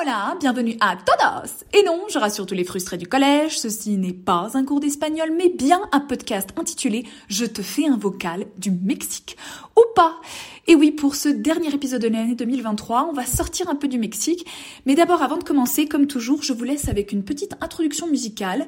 hola, bienvenue à todos Et non, je rassure tous les frustrés du collège, ceci n'est pas un cours d'espagnol, mais bien un podcast intitulé Je te fais un vocal du Mexique. Ou pas Et oui, pour ce dernier épisode de l'année 2023, on va sortir un peu du Mexique, mais d'abord avant de commencer, comme toujours, je vous laisse avec une petite introduction musicale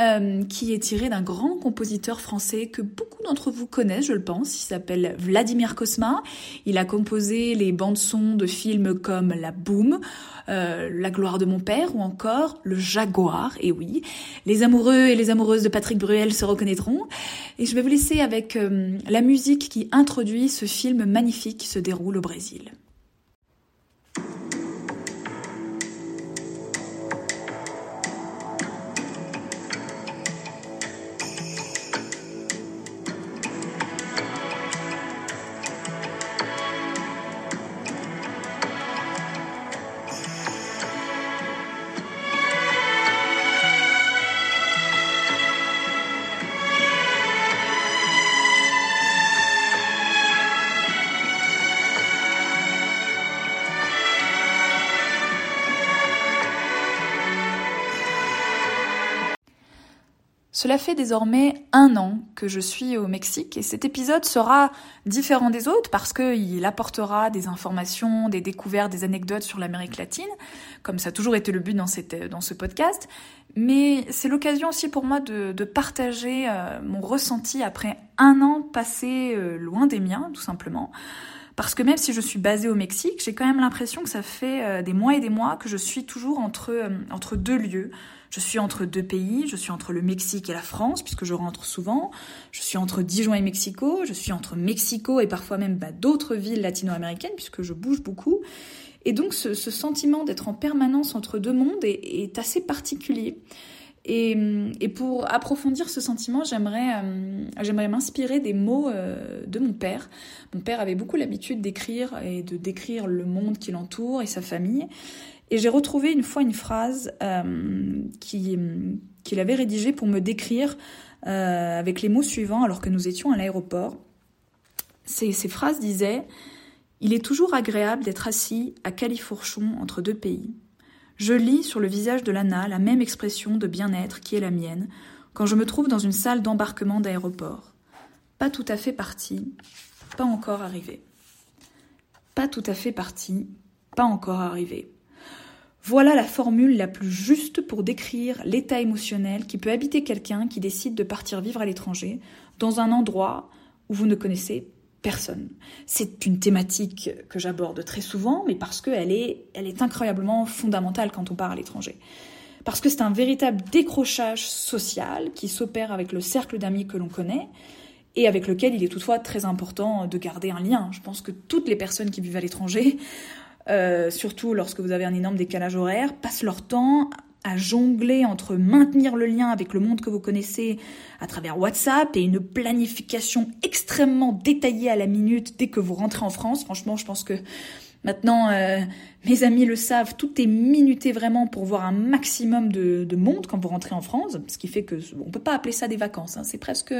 euh, qui est tirée d'un grand compositeur français que beaucoup d'entre vous connaissent, je le pense, il s'appelle Vladimir Kosma. Il a composé les bandes son de films comme La Boom, euh, La gloire de mon père ou encore Le Jaguar. Et oui, les amoureux et les amoureuses de Patrick Bruel se reconnaîtront. Et je vais vous laisser avec euh, la musique qui introduit ce film magnifique qui se déroule au Brésil. Cela fait désormais un an que je suis au Mexique et cet épisode sera différent des autres parce qu'il apportera des informations, des découvertes, des anecdotes sur l'Amérique latine, comme ça a toujours été le but dans, ce podcast. Mais c'est l'occasion aussi pour moi de, de partager euh, mon ressenti après un an passé euh, loin des miens, tout simplement. Parce que même si je suis basée au Mexique, j'ai quand même l'impression que ça fait euh, des mois et des mois que je suis toujours entre, entre deux lieux, je suis entre deux pays, je suis entre le Mexique et la France, puisque je rentre souvent. Je suis entre Dijon et Mexico, je suis entre Mexico et parfois même bah, d'autres villes latino-américaines, puisque je bouge beaucoup. Et donc ce, sentiment d'être en permanence entre deux mondes est, assez particulier. Et, pour approfondir ce sentiment, j'aimerais euh, m'inspirer des mots euh, de mon père. Mon père avait beaucoup l'habitude d'écrire et de décrire le monde qui l'entoure et sa famille. Et j'ai retrouvé une fois une phrase euh, qu'il avait rédigée pour me décrire euh, avec les mots suivants alors que nous étions à l'aéroport. Ces, ces phrases disaient Il est toujours agréable d'être assis à califourchon entre deux pays. Je lis sur le visage de Lana la même expression de bien-être qui est la mienne quand je me trouve dans une salle d'embarquement d'aéroport. Pas tout à fait parti, pas encore arrivé. Pas tout à fait parti, pas encore arrivé. Voilà la formule la plus juste pour décrire l'état émotionnel qui peut habiter quelqu'un qui décide de partir vivre à l'étranger, dans un endroit où vous ne connaissez C'est une thématique que j'aborde très souvent, mais parce qu'elle est, elle est incroyablement fondamentale quand on part à l'étranger. Parce que c'est un véritable décrochage social qui s'opère avec le cercle d'amis que l'on connaît, et avec lequel il est toutefois très important de garder un lien. Je pense que toutes les personnes qui vivent à l'étranger euh, surtout lorsque vous avez un énorme décalage horaire, passent leur temps à jongler entre maintenir le lien avec le monde que vous connaissez à travers WhatsApp et une planification extrêmement détaillée à la minute dès que vous rentrez en France. Franchement, je pense que maintenant, euh, mes amis le savent, tout est minuté vraiment pour voir un maximum de, de monde quand vous rentrez en France, ce qui fait que on peut pas appeler ça des vacances. Hein. C'est presque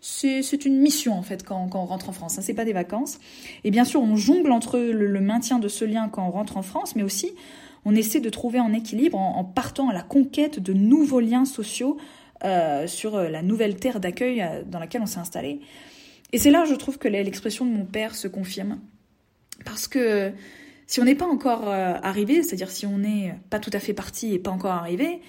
c'est une mission en fait quand, on rentre en France. Ce hein, c'est pas des vacances. Et bien sûr, on jongle entre le, maintien de ce lien quand on rentre en France, mais aussi on essaie de trouver un équilibre en, partant à la conquête de nouveaux liens sociaux euh, sur euh, la nouvelle terre d'accueil euh, dans laquelle on s'est installé. Et c'est là, je trouve que l'expression de mon père se confirme, parce que si on n'est pas encore arrivé, c'est-à-dire si on n'est pas tout à fait parti et pas encore arrivé,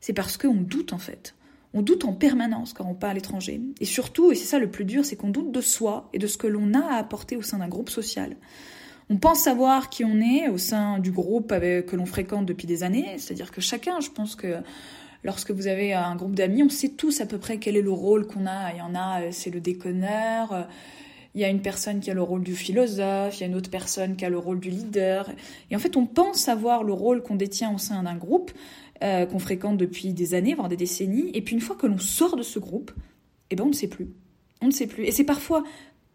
c'est parce qu'on doute en fait. On doute en permanence quand on part à l'étranger. Et surtout, et c'est ça le plus dur, c'est qu'on doute de soi et de ce que l'on a à apporter au sein d'un groupe social. On pense savoir qui on est au sein du groupe que l'on fréquente depuis des années, c'est-à-dire que chacun, je pense que lorsque vous avez un groupe d'amis, on sait tous à peu près quel est le rôle qu'on a. Il y en a, c'est le déconneur, il y a une personne qui a le rôle du philosophe, il y a une autre personne qui a le rôle du leader. Et en fait, on pense savoir le rôle qu'on détient au sein d'un groupe, euh, qu'on fréquente depuis des années, voire des décennies. Et puis une fois que l'on sort de ce groupe, eh ben on ne sait plus. On ne sait plus. Et c'est parfois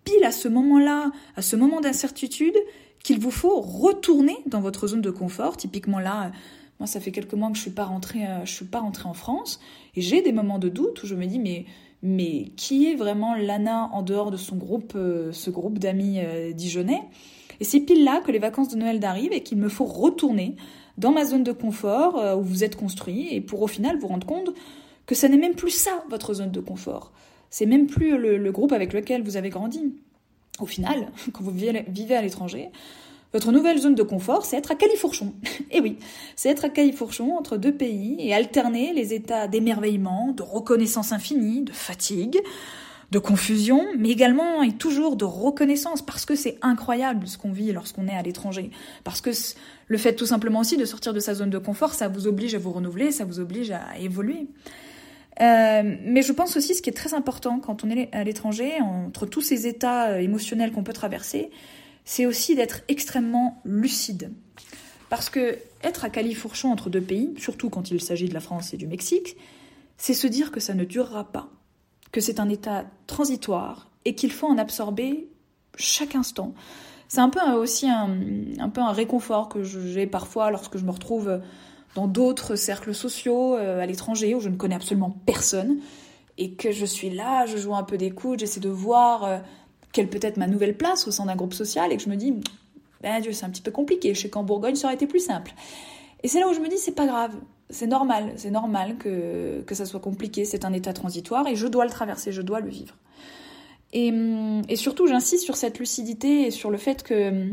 pile à ce moment-là, à ce moment d'incertitude, qu'il vous faut retourner dans votre zone de confort. Typiquement là, moi ça fait quelques mois que je suis pas rentrée, euh, je suis pas rentrée en France, et j'ai des moments de doute où je me dis mais mais qui est vraiment Lana en dehors de son groupe, euh, ce groupe d'amis dijonnais? Et c'est pile là que les vacances de Noël arrivent et qu'il me faut retourner dans ma zone de confort euh, où vous êtes construit et pour au final vous rendre compte que ça n'est même plus ça votre zone de confort. C'est même plus le, groupe avec lequel vous avez grandi. Au final, quand vous vivez à l'étranger, votre nouvelle zone de confort, c'est être à califourchon. et eh oui, c'est être à califourchon entre deux pays et alterner les états d'émerveillement, de reconnaissance infinie, de fatigue, de confusion, mais également et toujours de reconnaissance, parce que c'est incroyable ce qu'on vit lorsqu'on est à l'étranger. Parce que le fait tout simplement aussi de sortir de sa zone de confort, ça vous oblige à vous renouveler, ça vous oblige à évoluer. Euh, mais je pense aussi ce qui est très important quand on est à l'étranger, entre tous ces états euh, émotionnels qu'on peut traverser, c'est aussi d'être extrêmement lucide. Parce que être à califourchon entre deux pays, surtout quand il s'agit de la France et du Mexique, c'est se dire que ça ne durera pas, que c'est un état transitoire et qu'il faut en absorber chaque instant. C'est un peu aussi un, un peu un réconfort que j'ai parfois lorsque je me retrouve dans d'autres cercles sociaux euh, à l'étranger où je ne connais absolument personne et que je suis là, je joue un peu des j'essaie de voir euh, quelle peut être ma nouvelle place au sein d'un groupe social et que je me dis, ben Dieu, c'est un petit peu compliqué, je sais qu'en Bourgogne ça aurait été plus simple. Et c'est là où je me dis, c'est pas grave, c'est normal, c'est normal que, que ça soit compliqué, c'est un état transitoire et je dois le traverser, je dois le vivre. Et, et surtout, j'insiste sur cette lucidité et sur le fait que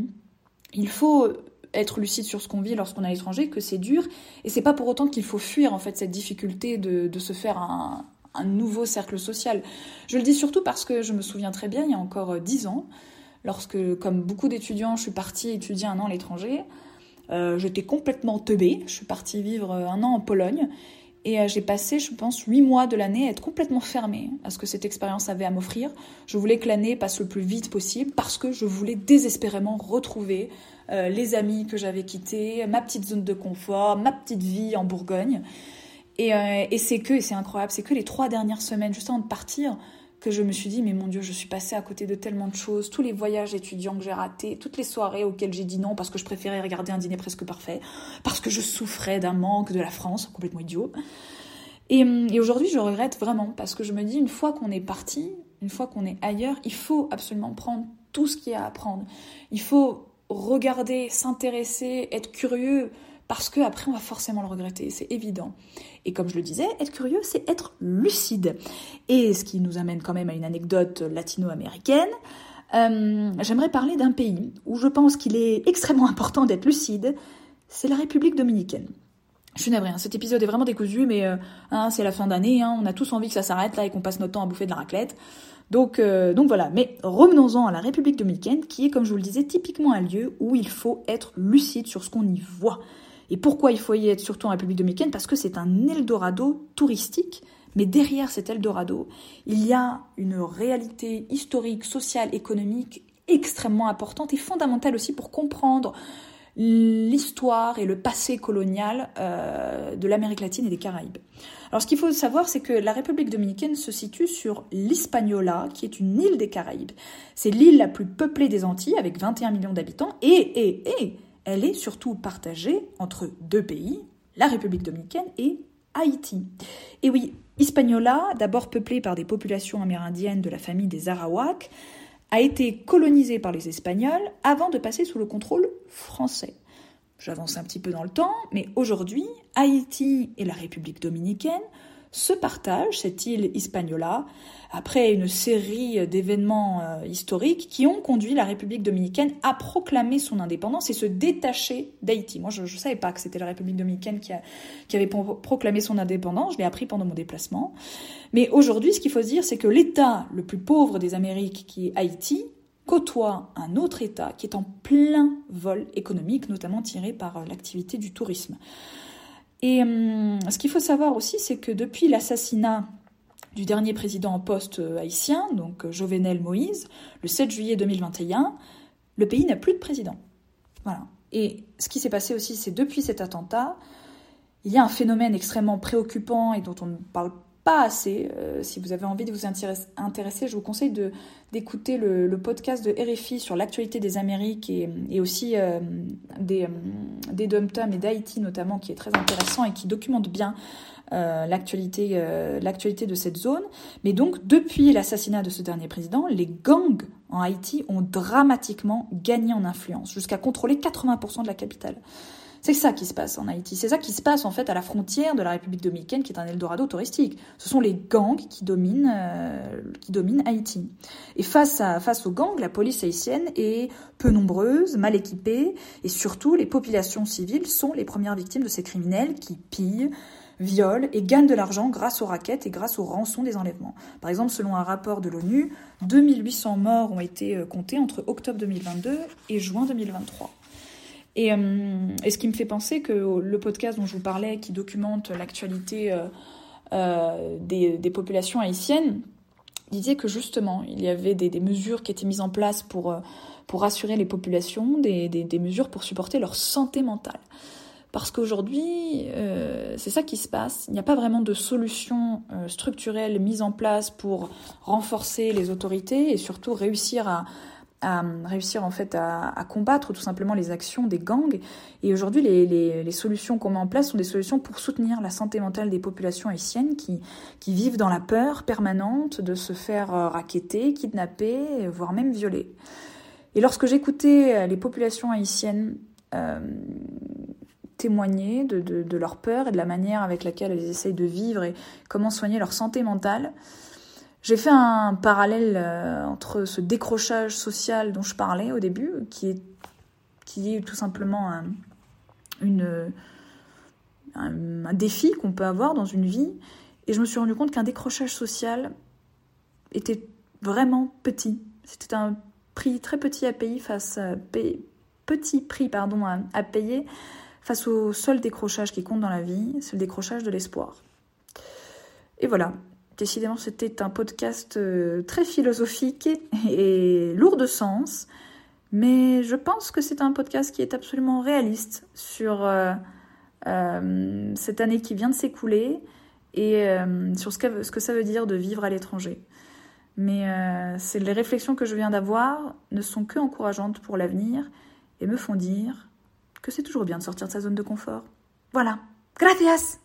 il faut être lucide sur ce qu'on vit lorsqu'on est à l'étranger, que c'est dur, et c'est pas pour autant qu'il faut fuir en fait cette difficulté de, se faire un, un nouveau cercle social. Je le dis surtout parce que je me souviens très bien, il y a encore euh, dix ans, lorsque, comme beaucoup d'étudiants, je suis partie étudier un an à l'étranger, euh, j'étais complètement teubée. Je suis partie vivre euh, un an en Pologne et j'ai passé, je pense, huit mois de l'année à être complètement fermée à ce que cette expérience avait à m'offrir. Je voulais que l'année passe le plus vite possible parce que je voulais désespérément retrouver les amis que j'avais quittés, ma petite zone de confort, ma petite vie en Bourgogne. Euh, et, c'est que, et c'est incroyable, c'est que les trois dernières semaines, juste avant de partir, que je me suis dit, mais mon Dieu, je suis passée à côté de tellement de choses, tous les voyages étudiants que j'ai ratés, toutes les soirées auxquelles j'ai dit non parce que je préférais regarder un dîner presque parfait, parce que je souffrais d'un manque de la France, complètement idiot. Et, et aujourd'hui, je regrette vraiment parce que je me dis, une fois qu'on est parti, une fois qu'on est ailleurs, il faut absolument prendre tout ce qu'il y a à prendre. Il faut regarder, s'intéresser, être curieux, parce que après on va forcément le regretter, c'est évident. Et comme je le disais, être curieux, c'est être lucide. Et ce qui nous amène quand même à une anecdote latino-américaine. Euh, j'aimerais parler d'un pays où je pense qu'il est extrêmement important d'être lucide, c'est la République dominicaine. Je suis navrée, cet épisode est vraiment décousu, mais euh, hein, c'est la fin d'année, hein, on a tous envie que ça s'arrête là et qu'on passe notre temps à bouffer de la raclette. Donc, euh, donc voilà, mais revenons-en à la République dominicaine, qui est, comme je vous le disais, typiquement un lieu où il faut être lucide sur ce qu'on y voit. Et pourquoi il faut y être surtout en République dominicaine Parce que c'est un Eldorado touristique, mais derrière cet Eldorado, il y a une réalité historique, sociale, économique extrêmement importante et fondamentale aussi pour comprendre l'histoire et le passé colonial euh, de l'Amérique latine et des Caraïbes. Alors ce qu'il faut savoir, c'est que la République dominicaine se situe sur l'Hispaniola, qui est une île des Caraïbes. C'est l'île la plus peuplée des Antilles, avec 21 millions d'habitants, et, et, et elle est surtout partagée entre deux pays, la République dominicaine et Haïti. Et oui, Hispaniola, d'abord peuplée par des populations amérindiennes de la famille des Arawaks, a été colonisée par les Espagnols avant de passer sous le contrôle français. J'avance un petit peu dans le temps, mais aujourd'hui, Haïti et la République dominicaine se partagent cette île Hispaniola après une série d'événements euh, historiques qui ont conduit la République dominicaine à proclamer son indépendance et se détacher d'Haïti. Moi, je ne savais pas que c'était la République dominicaine qui, qui avait proclamé son indépendance, je l'ai appris pendant mon déplacement. Mais aujourd'hui, ce qu'il faut se dire, c'est que l'État le plus pauvre des Amériques, qui est Haïti, côtoie un autre État qui est en plein vol économique, notamment tiré par euh, l'activité du tourisme. Et hum, ce qu'il faut savoir aussi, c'est que depuis l'assassinat du dernier président en poste euh, haïtien, donc euh, Jovenel Moïse, le 7 juillet 2021, le pays n'a plus de président. Voilà. Et ce qui s'est passé aussi, c'est depuis cet attentat, il y a un phénomène extrêmement préoccupant et dont on ne parle pas assez. Euh, si vous avez envie de vous intéresser, je vous conseille d'écouter le, podcast de RFI sur l'actualité des Amériques et, aussi des, des dom et d'Haïti notamment, qui est très intéressant et qui documente bien euh, l'actualité, euh, l'actualité de cette zone. Mais donc, depuis l'assassinat de ce dernier président, les gangs en Haïti ont dramatiquement gagné en influence, jusqu'à contrôler 80% de la capitale. C'est ça qui se passe en Haïti. C'est ça qui se passe en fait à la frontière de la République dominicaine, qui est un Eldorado touristique. Ce sont les gangs qui dominent, euh, qui Haïti. Et face, à, face aux gangs, la police haïtienne est peu nombreuse, mal équipée, et surtout les populations civiles sont les premières victimes de ces criminels qui pillent, violent et gagnent de l'argent grâce aux raquettes et grâce aux rançons des enlèvements. Par exemple, selon un rapport de l'ONU, 2800 morts ont été euh, comptés entre octobre 2022 et juin 2023. Euh, et, ce qui me fait penser que le podcast dont je vous parlais, qui documente l'actualité euh, des, populations haïtiennes, disait que justement, il y avait des, mesures qui étaient mises en place pour, pour rassurer les populations, des, des, mesures pour supporter leur santé mentale. Parce qu'aujourd'hui, c'est ça qui se passe. Il n'y a pas vraiment de solution structurelle mise en place pour renforcer les autorités et surtout réussir à, réussir en fait à, combattre tout simplement les actions des gangs. Et aujourd'hui, les, solutions qu'on met en place sont des solutions pour soutenir la santé mentale des populations haïtiennes qui, vivent dans la peur permanente de se faire euh, raqueter, kidnapper, voire même violer. Et lorsque j'écoutais euh, les populations haïtiennes euh, témoigner de, de, leur peur et de la manière avec laquelle elles essayent de vivre et comment soigner leur santé mentale, j'ai fait un parallèle euh, entre ce décrochage social dont je parlais au début, qui est, qui est tout simplement un, un, défi qu'on peut avoir dans une vie, et je me suis rendu compte qu'un décrochage social était vraiment petit. C'était un prix très petit à payer face à petit prix pardon à payer face au seul décrochage qui compte dans la vie, c'est le décrochage de l'espoir. Et voilà, Décidément, c'était un podcast euh, très philosophique et lourd de sens, mais je pense que c'est un podcast qui est absolument réaliste sur euh, euh, cette année qui vient de s'écouler et sur ce que, ce que, ça veut dire de vivre à l'étranger. Mais les réflexions que je viens d'avoir ne sont que encourageantes pour l'avenir et me font dire que c'est toujours bien de sortir de sa zone de confort. Voilà. Gracias!